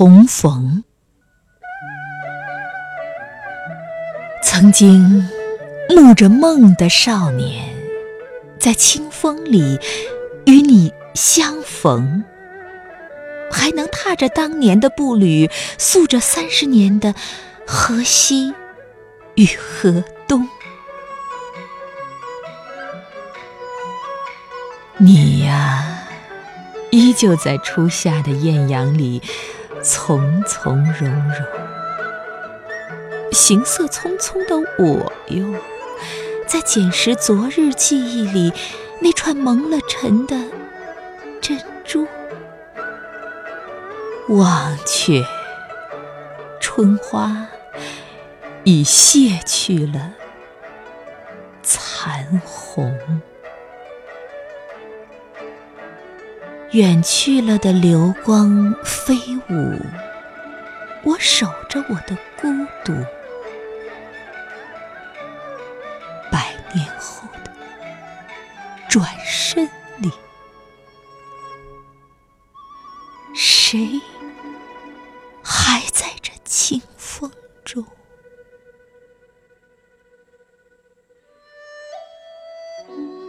重逢。曾经沐着梦的少年，在清风里与你相逢，还能踏着当年的步履，诉着三十年的河西与河东。你呀，依旧在初夏的艳阳里从从容容。行色匆匆的我哟，在捡拾昨日记忆里那串蒙了尘的珍珠。忘却，春花已谢去了残红。远去了的流光飞舞我守着我的孤独百年后的转身里谁还在这清风中？